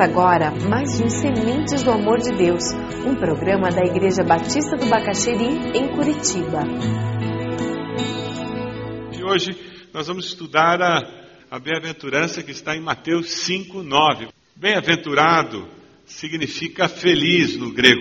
Agora mais um Sementes do Amor de Deus, um programa da Igreja Batista do Bacaxeri, em Curitiba. E hoje nós vamos estudar a, a bem-aventurança que está em Mateus 5, 9. Bem-aventurado significa feliz no grego.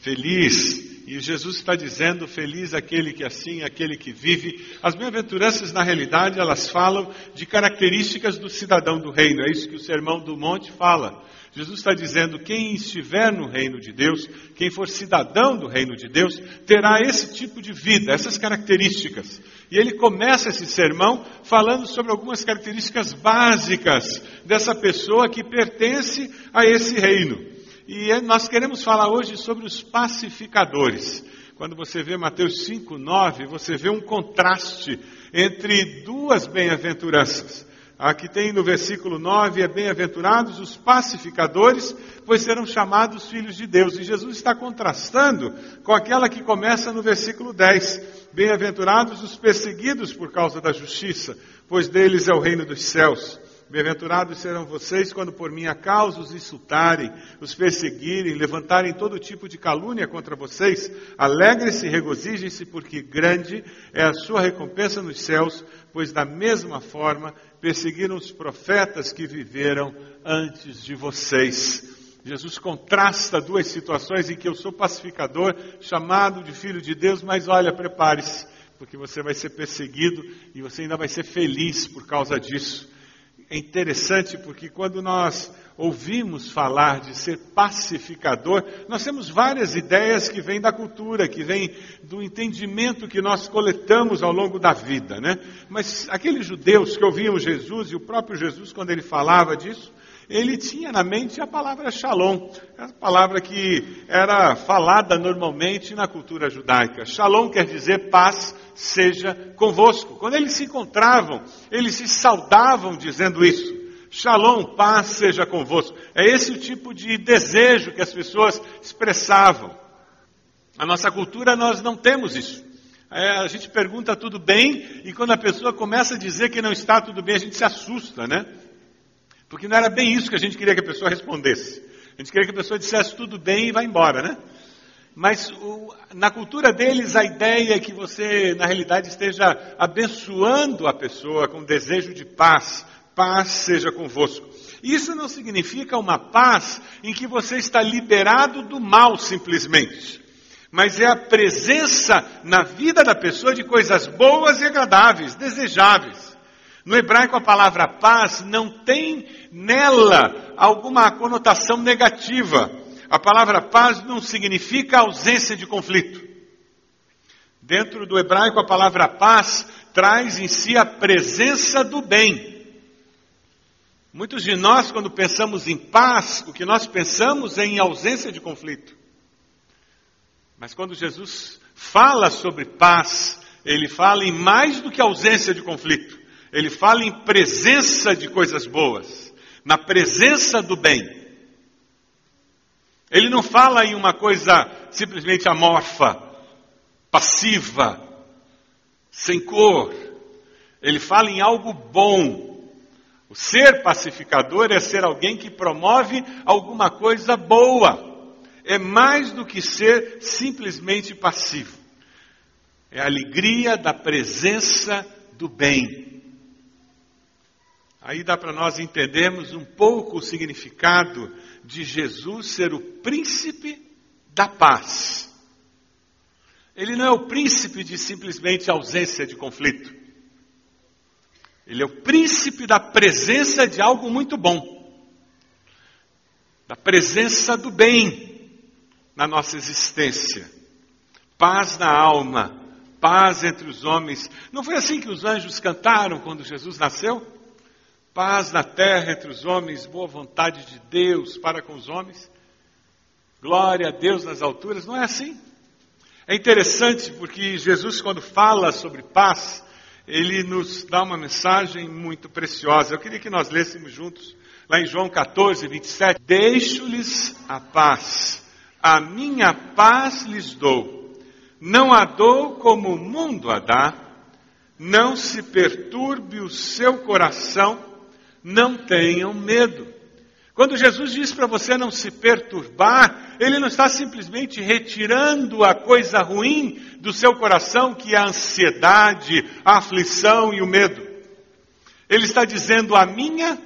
Feliz e Jesus está dizendo: feliz aquele que assim, aquele que vive. As bem-aventuranças, na realidade, elas falam de características do cidadão do reino. É isso que o Sermão do Monte fala. Jesus está dizendo: quem estiver no reino de Deus, quem for cidadão do reino de Deus, terá esse tipo de vida, essas características. E ele começa esse sermão falando sobre algumas características básicas dessa pessoa que pertence a esse reino. E é, nós queremos falar hoje sobre os pacificadores. Quando você vê Mateus 5, 9, você vê um contraste entre duas bem-aventuranças. Aqui tem no versículo 9: é bem-aventurados os pacificadores, pois serão chamados filhos de Deus. E Jesus está contrastando com aquela que começa no versículo 10: bem-aventurados os perseguidos por causa da justiça, pois deles é o reino dos céus. Bem-aventurados serão vocês quando por minha causa os insultarem, os perseguirem, levantarem todo tipo de calúnia contra vocês. Alegrem-se regozijem-se, porque grande é a sua recompensa nos céus, pois da mesma forma perseguiram os profetas que viveram antes de vocês. Jesus contrasta duas situações em que eu sou pacificador, chamado de filho de Deus, mas olha, prepare-se, porque você vai ser perseguido e você ainda vai ser feliz por causa disso é interessante porque quando nós ouvimos falar de ser pacificador, nós temos várias ideias que vêm da cultura, que vêm do entendimento que nós coletamos ao longo da vida, né? Mas aqueles judeus que ouviam Jesus e o próprio Jesus quando ele falava disso, ele tinha na mente a palavra shalom, a palavra que era falada normalmente na cultura judaica. Shalom quer dizer paz seja convosco. Quando eles se encontravam, eles se saudavam dizendo isso. Shalom, paz seja convosco. É esse o tipo de desejo que as pessoas expressavam. A nossa cultura nós não temos isso. É, a gente pergunta tudo bem e quando a pessoa começa a dizer que não está tudo bem, a gente se assusta, né? Porque não era bem isso que a gente queria que a pessoa respondesse. A gente queria que a pessoa dissesse tudo bem e vá embora, né? Mas o, na cultura deles, a ideia é que você, na realidade, esteja abençoando a pessoa com desejo de paz. Paz seja convosco. Isso não significa uma paz em que você está liberado do mal simplesmente. Mas é a presença na vida da pessoa de coisas boas e agradáveis, desejáveis. No hebraico, a palavra paz não tem nela alguma conotação negativa. A palavra paz não significa ausência de conflito. Dentro do hebraico, a palavra paz traz em si a presença do bem. Muitos de nós, quando pensamos em paz, o que nós pensamos é em ausência de conflito. Mas quando Jesus fala sobre paz, ele fala em mais do que ausência de conflito. Ele fala em presença de coisas boas, na presença do bem. Ele não fala em uma coisa simplesmente amorfa, passiva, sem cor. Ele fala em algo bom. O ser pacificador é ser alguém que promove alguma coisa boa. É mais do que ser simplesmente passivo. É a alegria da presença do bem. Aí dá para nós entendermos um pouco o significado de Jesus ser o príncipe da paz. Ele não é o príncipe de simplesmente ausência de conflito. Ele é o príncipe da presença de algo muito bom. Da presença do bem na nossa existência. Paz na alma, paz entre os homens. Não foi assim que os anjos cantaram quando Jesus nasceu? Paz na terra entre os homens, boa vontade de Deus para com os homens. Glória a Deus nas alturas. Não é assim? É interessante porque Jesus, quando fala sobre paz, ele nos dá uma mensagem muito preciosa. Eu queria que nós lêssemos juntos, lá em João 14, 27. Deixo-lhes a paz, a minha paz lhes dou. Não a dou como o mundo a dá. Não se perturbe o seu coração não tenham medo, Quando Jesus diz para você não se perturbar, ele não está simplesmente retirando a coisa ruim do seu coração, que é a ansiedade, a aflição e o medo. Ele está dizendo: A minha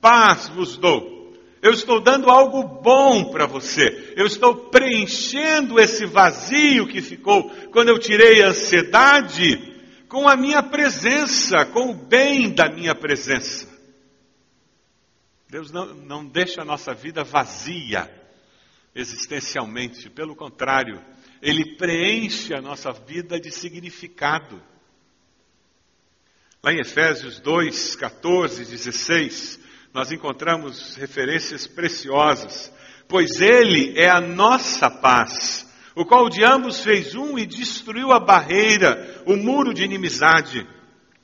paz vos dou. Eu estou dando algo bom para você. Eu estou preenchendo esse vazio que ficou quando eu tirei a ansiedade com a minha presença, com o bem da minha presença. Deus não, não deixa a nossa vida vazia existencialmente, pelo contrário, Ele preenche a nossa vida de significado. Lá em Efésios 2, 14, 16, nós encontramos referências preciosas, pois Ele é a nossa paz, o qual de ambos fez um e destruiu a barreira, o muro de inimizade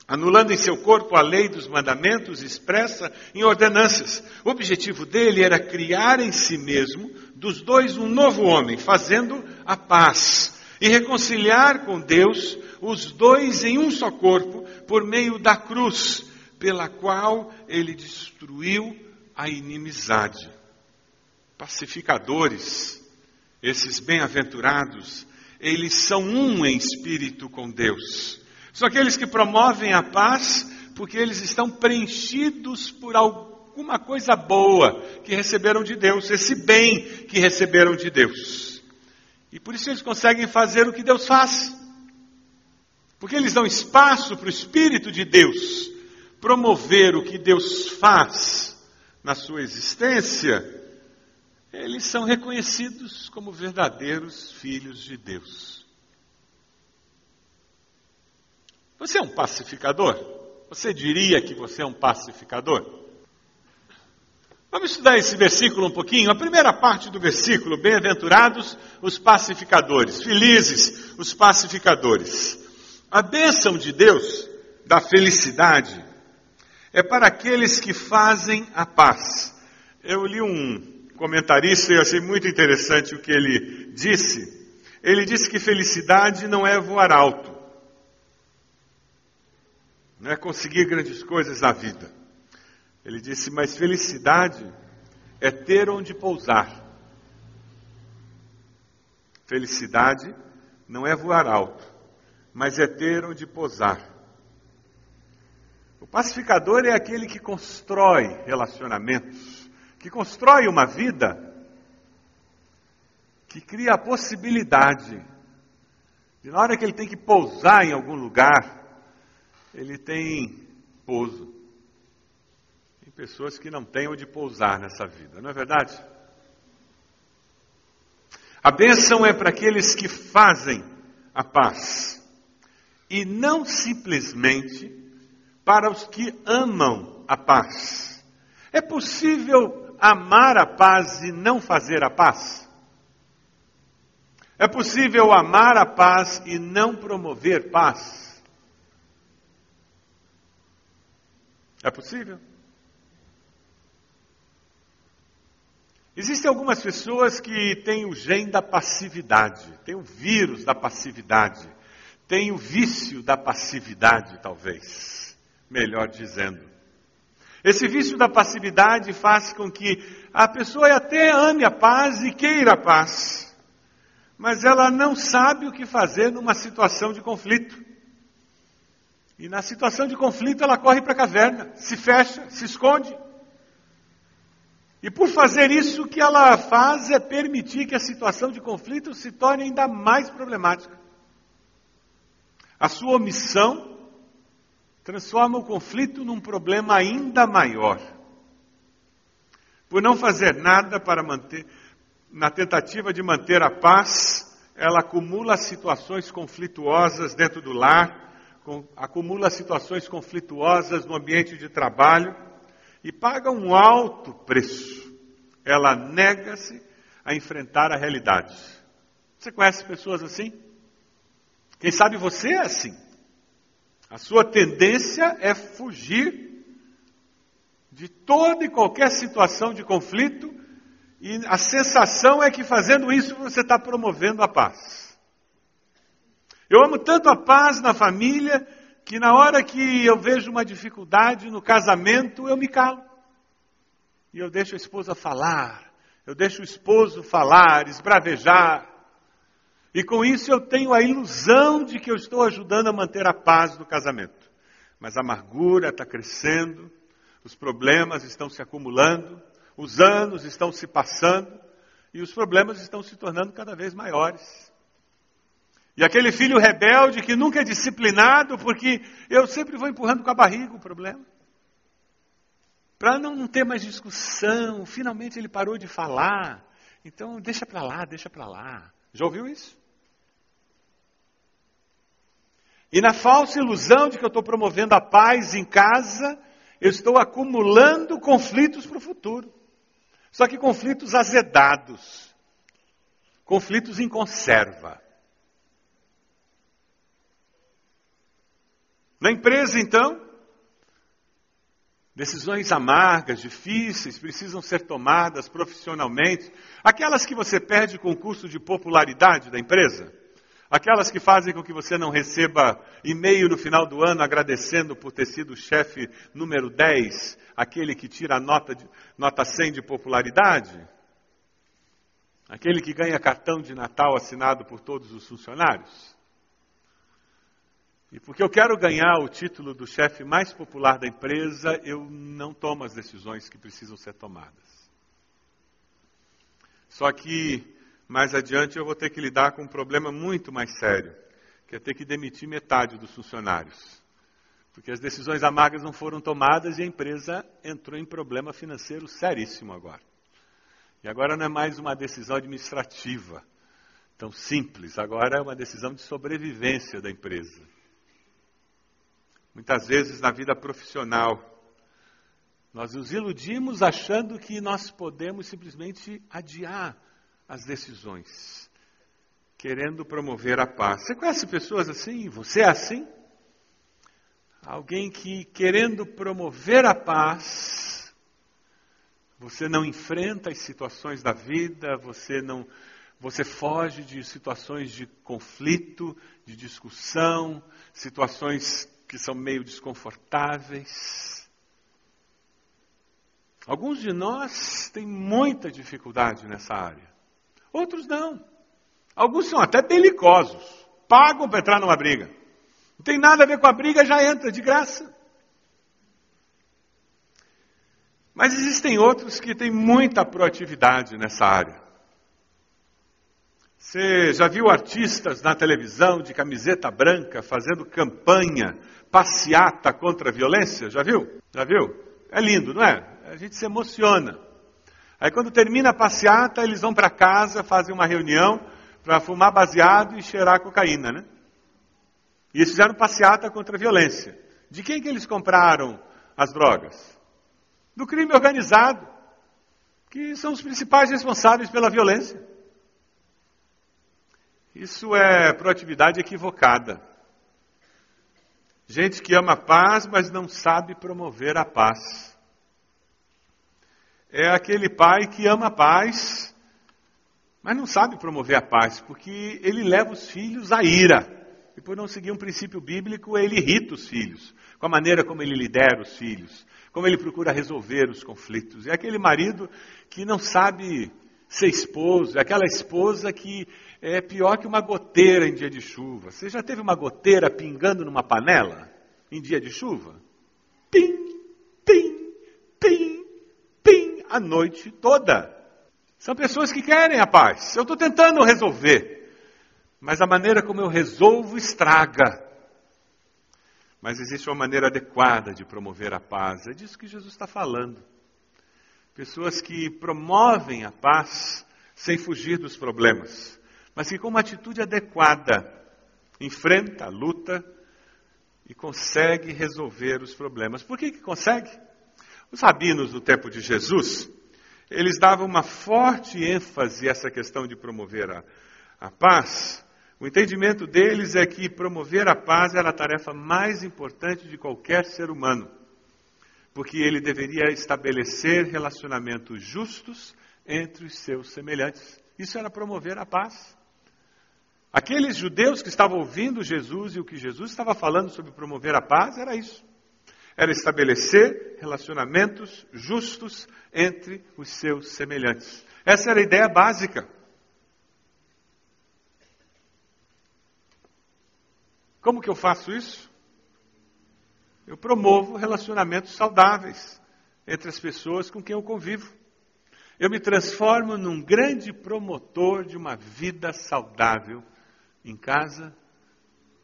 anulando em seu corpo a lei dos mandamentos expressa em ordenanças. O objetivo dele era criar em si mesmo, dos dois, um novo homem, fazendo a paz e reconciliar com Deus os dois em um só corpo por meio da cruz, pela qual ele destruiu a inimizade. Pacificadores, esses bem-aventurados, eles são um em espírito com Deus são aqueles que promovem a paz porque eles estão preenchidos por alguma coisa boa que receberam de Deus, esse bem que receberam de Deus. E por isso eles conseguem fazer o que Deus faz. Porque eles dão espaço para o Espírito de Deus promover o que Deus faz na sua existência, eles são reconhecidos como verdadeiros filhos de Deus. Você é um pacificador? Você diria que você é um pacificador? Vamos estudar esse versículo um pouquinho. A primeira parte do versículo: Bem-aventurados os pacificadores, felizes os pacificadores. A bênção de Deus, da felicidade, é para aqueles que fazem a paz. Eu li um comentarista e achei muito interessante o que ele disse. Ele disse que felicidade não é voar alto não é conseguir grandes coisas na vida. Ele disse: Mas felicidade é ter onde pousar. Felicidade não é voar alto, mas é ter onde pousar. O pacificador é aquele que constrói relacionamentos, que constrói uma vida, que cria a possibilidade de, na hora que ele tem que pousar em algum lugar, ele tem pouso. Tem pessoas que não têm onde pousar nessa vida, não é verdade? A bênção é para aqueles que fazem a paz e não simplesmente para os que amam a paz. É possível amar a paz e não fazer a paz? É possível amar a paz e não promover paz? É possível? Existem algumas pessoas que têm o gene da passividade, têm o vírus da passividade, têm o vício da passividade, talvez, melhor dizendo. Esse vício da passividade faz com que a pessoa até ame a paz e queira a paz, mas ela não sabe o que fazer numa situação de conflito. E na situação de conflito ela corre para a caverna, se fecha, se esconde. E por fazer isso, o que ela faz é permitir que a situação de conflito se torne ainda mais problemática. A sua omissão transforma o conflito num problema ainda maior. Por não fazer nada para manter, na tentativa de manter a paz, ela acumula situações conflituosas dentro do lar, acumula situações conflituosas no ambiente de trabalho e paga um alto preço. Ela nega-se a enfrentar a realidade. Você conhece pessoas assim? Quem sabe você é assim. A sua tendência é fugir de toda e qualquer situação de conflito, e a sensação é que fazendo isso você está promovendo a paz. Eu amo tanto a paz na família que na hora que eu vejo uma dificuldade no casamento, eu me calo. E eu deixo a esposa falar, eu deixo o esposo falar, esbravejar. E com isso eu tenho a ilusão de que eu estou ajudando a manter a paz no casamento. Mas a amargura está crescendo, os problemas estão se acumulando, os anos estão se passando e os problemas estão se tornando cada vez maiores. E aquele filho rebelde que nunca é disciplinado, porque eu sempre vou empurrando com a barriga o problema. Para não ter mais discussão, finalmente ele parou de falar. Então, deixa para lá, deixa para lá. Já ouviu isso? E na falsa ilusão de que eu estou promovendo a paz em casa, eu estou acumulando conflitos para o futuro. Só que conflitos azedados, conflitos em conserva. Na empresa, então, decisões amargas, difíceis, precisam ser tomadas profissionalmente. Aquelas que você perde concurso de popularidade da empresa. Aquelas que fazem com que você não receba e-mail no final do ano agradecendo por ter sido o chefe número 10, aquele que tira a nota, nota 100 de popularidade? Aquele que ganha cartão de Natal assinado por todos os funcionários? E porque eu quero ganhar o título do chefe mais popular da empresa, eu não tomo as decisões que precisam ser tomadas. Só que mais adiante eu vou ter que lidar com um problema muito mais sério, que é ter que demitir metade dos funcionários. Porque as decisões amargas não foram tomadas e a empresa entrou em problema financeiro seríssimo agora. E agora não é mais uma decisão administrativa tão simples, agora é uma decisão de sobrevivência da empresa. Muitas vezes na vida profissional, nós nos iludimos achando que nós podemos simplesmente adiar as decisões, querendo promover a paz. Você conhece pessoas assim? Você é assim? Alguém que, querendo promover a paz, você não enfrenta as situações da vida, você não, você foge de situações de conflito, de discussão, situações que são meio desconfortáveis. Alguns de nós têm muita dificuldade nessa área. Outros não. Alguns são até belicosos. Pagam para entrar numa briga. Não tem nada a ver com a briga, já entra de graça. Mas existem outros que têm muita proatividade nessa área. Você já viu artistas na televisão de camiseta branca fazendo campanha, passeata contra a violência? Já viu? Já viu? É lindo, não é? A gente se emociona. Aí quando termina a passeata, eles vão para casa, fazem uma reunião para fumar baseado e cheirar cocaína, né? E eles fizeram passeata contra a violência. De quem que eles compraram as drogas? Do crime organizado, que são os principais responsáveis pela violência. Isso é proatividade equivocada. Gente que ama a paz, mas não sabe promover a paz é aquele pai que ama a paz, mas não sabe promover a paz, porque ele leva os filhos à ira. E por não seguir um princípio bíblico, ele irrita os filhos, com a maneira como ele lidera os filhos, como ele procura resolver os conflitos. É aquele marido que não sabe ser esposo, é aquela esposa que é pior que uma goteira em dia de chuva. Você já teve uma goteira pingando numa panela em dia de chuva? Pim, pim, pim a noite toda. São pessoas que querem a paz. Eu estou tentando resolver, mas a maneira como eu resolvo estraga. Mas existe uma maneira adequada de promover a paz. É disso que Jesus está falando. Pessoas que promovem a paz sem fugir dos problemas, mas que com uma atitude adequada enfrenta, luta e consegue resolver os problemas. Por que, que consegue? Os rabinos do tempo de Jesus, eles davam uma forte ênfase a essa questão de promover a, a paz. O entendimento deles é que promover a paz era a tarefa mais importante de qualquer ser humano, porque ele deveria estabelecer relacionamentos justos entre os seus semelhantes. Isso era promover a paz. Aqueles judeus que estavam ouvindo Jesus e o que Jesus estava falando sobre promover a paz era isso. era estabelecer relacionamentos justos entre os seus semelhantes. Essa era a ideia básica. Como que eu faço isso? Eu promovo relacionamentos saudáveis entre as pessoas com quem eu convivo. Eu me transformo num grande promotor de uma vida saudável em casa,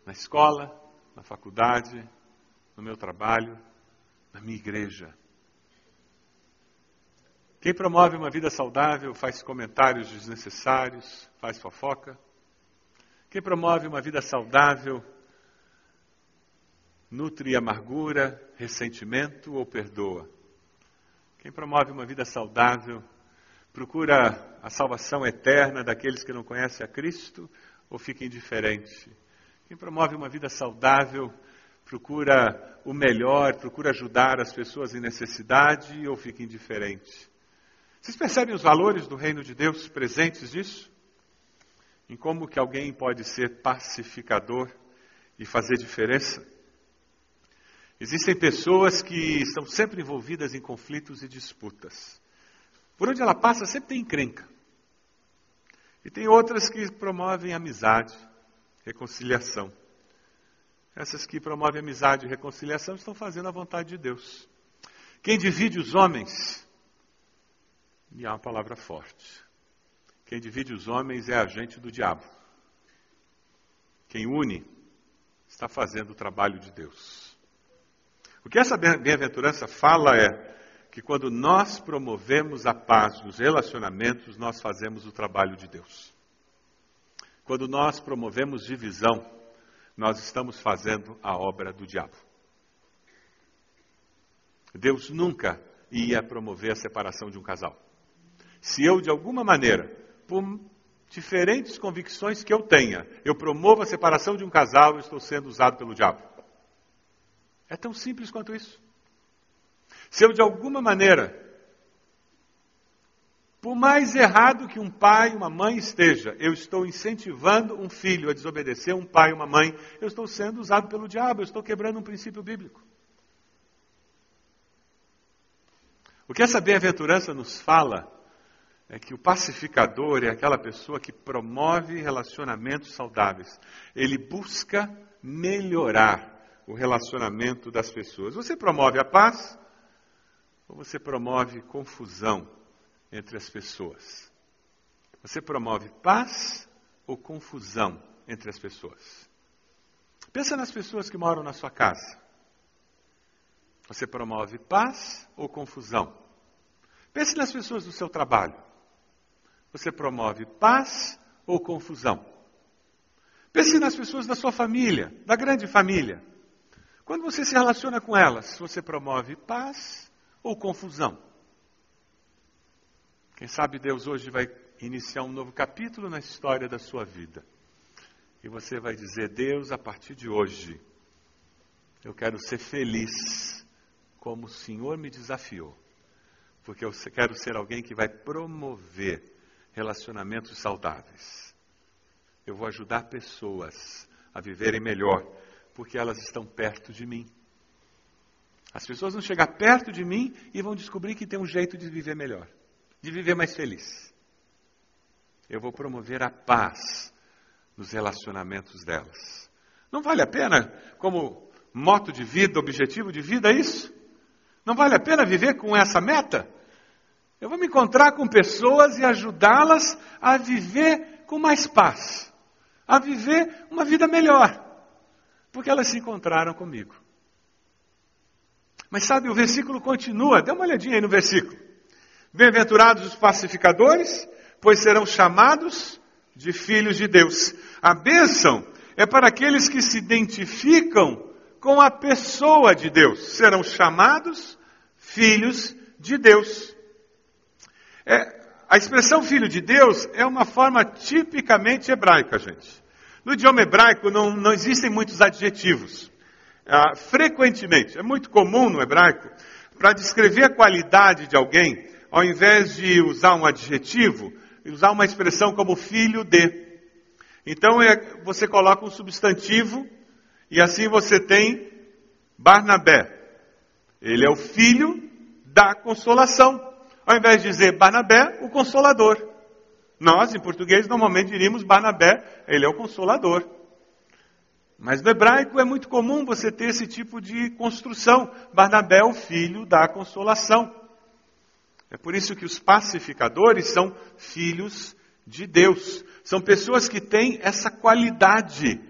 na escola, na faculdade, no meu trabalho, na minha igreja. Quem promove uma vida saudável faz comentários desnecessários, faz fofoca. Quem promove uma vida saudável nutre amargura, ressentimento ou perdoa. Quem promove uma vida saudável procura a salvação eterna daqueles que não conhecem a Cristo ou fica indiferente. Quem promove uma vida saudável procura o melhor, procura ajudar as pessoas em necessidade ou fica indiferente. Vocês percebem os valores do reino de Deus presentes nisso? Em como que alguém pode ser pacificador e fazer diferença? Existem pessoas que estão sempre envolvidas em conflitos e disputas. Por onde ela passa, sempre tem encrenca. E tem outras que promovem amizade, reconciliação. Essas que promovem amizade e reconciliação estão fazendo a vontade de Deus. Quem divide os homens, e há uma palavra forte. Quem divide os homens é agente do diabo. Quem une está fazendo o trabalho de Deus. O que essa bem-aventurança fala é que quando nós promovemos a paz nos relacionamentos, nós fazemos o trabalho de Deus. Quando nós promovemos divisão, nós estamos fazendo a obra do diabo. Deus nunca ia promover a separação de um casal. Se eu, de alguma maneira, por diferentes convicções que eu tenha, eu promovo a separação de um casal, eu estou sendo usado pelo diabo. É tão simples quanto isso. Se eu, de alguma maneira, por mais errado que um pai e uma mãe esteja, eu estou incentivando um filho a desobedecer um pai e uma mãe, eu estou sendo usado pelo diabo, eu estou quebrando um princípio bíblico. O que essa bem-aventurança nos fala é que o pacificador é aquela pessoa que promove relacionamentos saudáveis. Ele busca melhorar o relacionamento das pessoas. Você promove a paz ou você promove confusão entre as pessoas? Você promove paz ou confusão entre as pessoas? Pensa nas pessoas que moram na sua casa. Você promove paz ou confusão? Pense nas pessoas do seu trabalho. Você promove paz ou confusão? Pense nas pessoas da sua família, da grande família. Quando você se relaciona com elas, você promove paz ou confusão? Quem sabe Deus hoje vai iniciar um novo capítulo na história da sua vida. E você vai dizer: Deus, a partir de hoje, eu quero ser feliz como o Senhor me desafiou. Porque eu quero ser alguém que vai promover relacionamentos saudáveis. Eu vou ajudar pessoas a viverem melhor porque elas estão perto de mim. As pessoas vão chegar perto de mim e vão descobrir que tem um jeito de viver melhor, de viver mais feliz. Eu vou promover a paz nos relacionamentos delas. Não vale a pena, como moto de vida, objetivo de vida, isso? Não vale a pena viver com essa meta? Eu vou me encontrar com pessoas e ajudá-las a viver com mais paz, a viver uma vida melhor. Porque elas se encontraram comigo. Mas sabe, o versículo continua, dê uma olhadinha aí no versículo. Bem-aventurados os pacificadores, pois serão chamados de filhos de Deus. A bênção é para aqueles que se identificam com a pessoa de Deus. Serão chamados filhos de Deus. É, a expressão filho de Deus é uma forma tipicamente hebraica, gente. No idioma hebraico não, não existem muitos adjetivos. Ah, frequentemente, é muito comum no hebraico, para descrever a qualidade de alguém, ao invés de usar um adjetivo, usar uma expressão como filho de. Então é, você coloca um substantivo e assim você tem Barnabé, Ele é o filho da consolação. Ao invés de dizer Barnabé, o consolador. Nós, em português, normalmente diríamos Barnabé, ele é o consolador. Mas no hebraico é muito comum você ter esse tipo de construção. Barnabé é o filho da consolação. É por isso que os pacificadores são filhos de Deus. São pessoas que têm essa qualidade.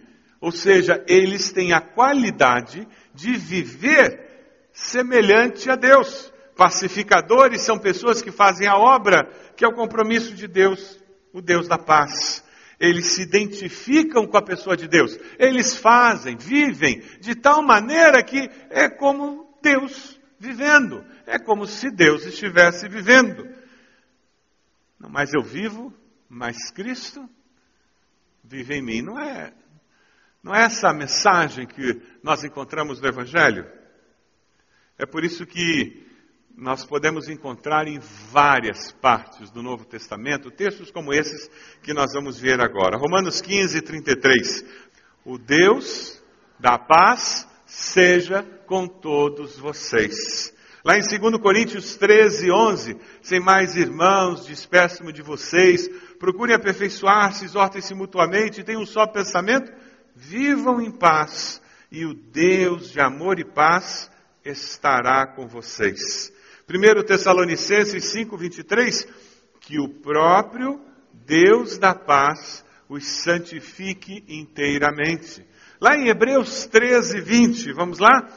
Ou seja, eles têm a qualidade de viver semelhante a Deus. Pacificadores são pessoas que fazem a obra que é o compromisso de Deus, o Deus da paz. Eles se identificam com a pessoa de Deus. Eles fazem, vivem de tal maneira que é como Deus vivendo. É como se Deus estivesse vivendo. Não, mas eu vivo, mas Cristo vive em mim. Não é, não é essa a mensagem que nós encontramos no Evangelho? É por isso que nós podemos encontrar em várias partes do Novo Testamento textos como esses que nós vamos ver agora. Romanos 15, 33. O Deus da paz seja com todos vocês. Lá em 2 Coríntios 13, 11, sem mais irmãos, despeço-me de vocês, procurem aperfeiçoar-se, exortem-se mutuamente, tenham um só pensamento, vivam em paz, e o Deus de amor e paz estará com vocês. 1 Tessalonicenses 5, 23, que o próprio Deus da paz os santifique inteiramente. Lá em Hebreus 13, 20, vamos lá?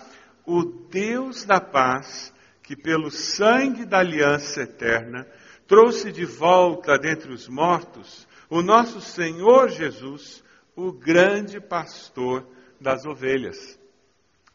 O Deus da paz, que pelo sangue da aliança eterna trouxe de volta dentre os mortos o nosso Senhor Jesus, o grande pastor das ovelhas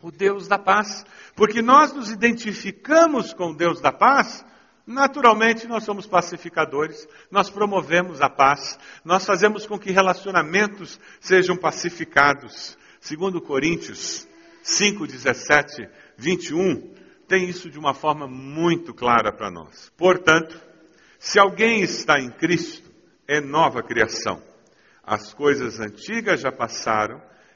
o Deus da paz. Porque nós nos identificamos com o Deus da paz, naturalmente nós somos pacificadores, nós promovemos a paz, nós fazemos com que relacionamentos sejam pacificados. Segundo Coríntios 5, 17, 21, tem isso de uma forma muito clara para nós. Portanto, se alguém está em Cristo, é nova criação. As coisas antigas já passaram,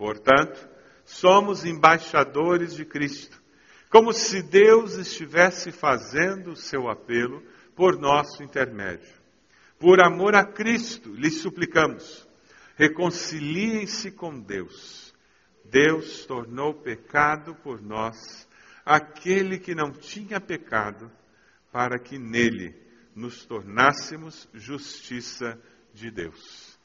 Portanto, somos embaixadores de Cristo, como se Deus estivesse fazendo o seu apelo por nosso intermédio. Por amor a Cristo, lhes suplicamos, reconciliem-se com Deus. Deus tornou pecado por nós aquele que não tinha pecado, para que nele nos tornássemos justiça de Deus.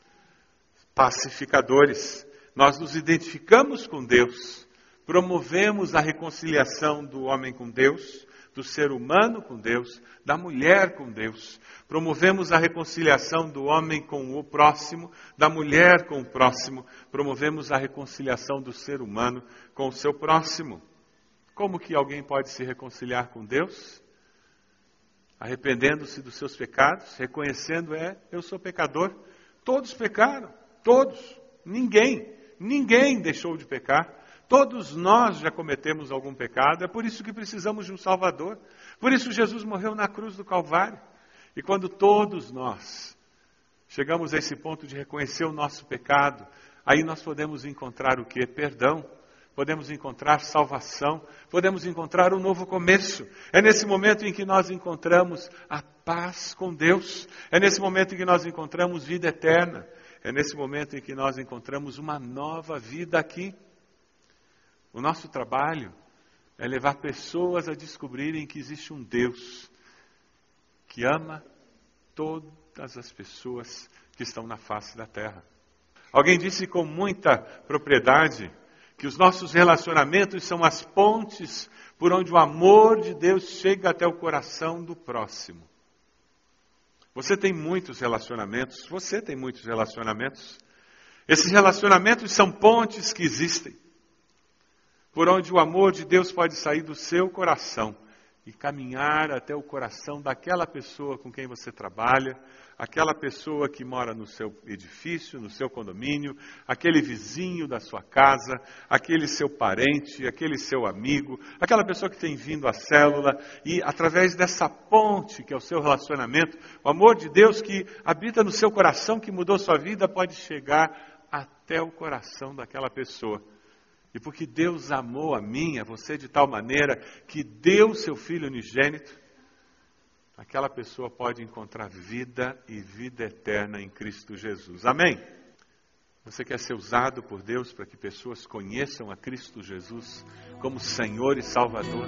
Pacificadores, nós nos identificamos com Deus, promovemos a reconciliação do homem com Deus, do ser humano com Deus, da mulher com Deus. Promovemos a reconciliação do homem com o próximo, da mulher com o próximo. Promovemos a reconciliação do ser humano com o seu próximo. Como que alguém pode se reconciliar com Deus? Arrependendo-se dos seus pecados, reconhecendo é, eu sou pecador. Todos pecaram, todos, ninguém. Ninguém deixou de pecar. Todos nós já cometemos algum pecado. É por isso que precisamos de um Salvador. Por isso Jesus morreu na cruz do Calvário. E quando todos nós chegamos a esse ponto de reconhecer o nosso pecado, aí nós podemos encontrar o que? Perdão. Podemos encontrar salvação, podemos encontrar um novo começo. É nesse momento em que nós encontramos a paz com Deus. É nesse momento em que nós encontramos vida eterna. É nesse momento em que nós encontramos uma nova vida aqui. O nosso trabalho é levar pessoas a descobrirem que existe um Deus que ama todas as pessoas que estão na face da terra. Alguém disse com muita propriedade que os nossos relacionamentos são as pontes por onde o amor de Deus chega até o coração do próximo. Você tem muitos relacionamentos, você tem muitos relacionamentos. Esses relacionamentos são pontes que existem. por onde o amor de Deus pode sair do seu coração e caminhar até o coração daquela pessoa com quem você trabalha, aquela pessoa que mora no seu edifício, no seu condomínio, aquele vizinho da sua casa, aquele seu parente, aquele seu amigo, aquela pessoa que tem vindo à célula, e através dessa ponte que é o seu relacionamento, o amor de Deus que habita no seu coração, que mudou sua vida, pode chegar até o coração daquela pessoa. E porque Deus amou a mim, a você de tal maneira que deu seu filho unigênito, aquela pessoa pode encontrar vida e vida eterna em Cristo Jesus. Amém? Você quer ser usado por Deus para que pessoas conheçam a Cristo Jesus como Senhor e Salvador?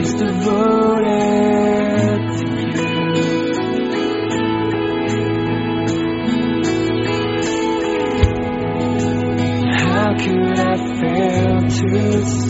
is devoted to you. How could I fail to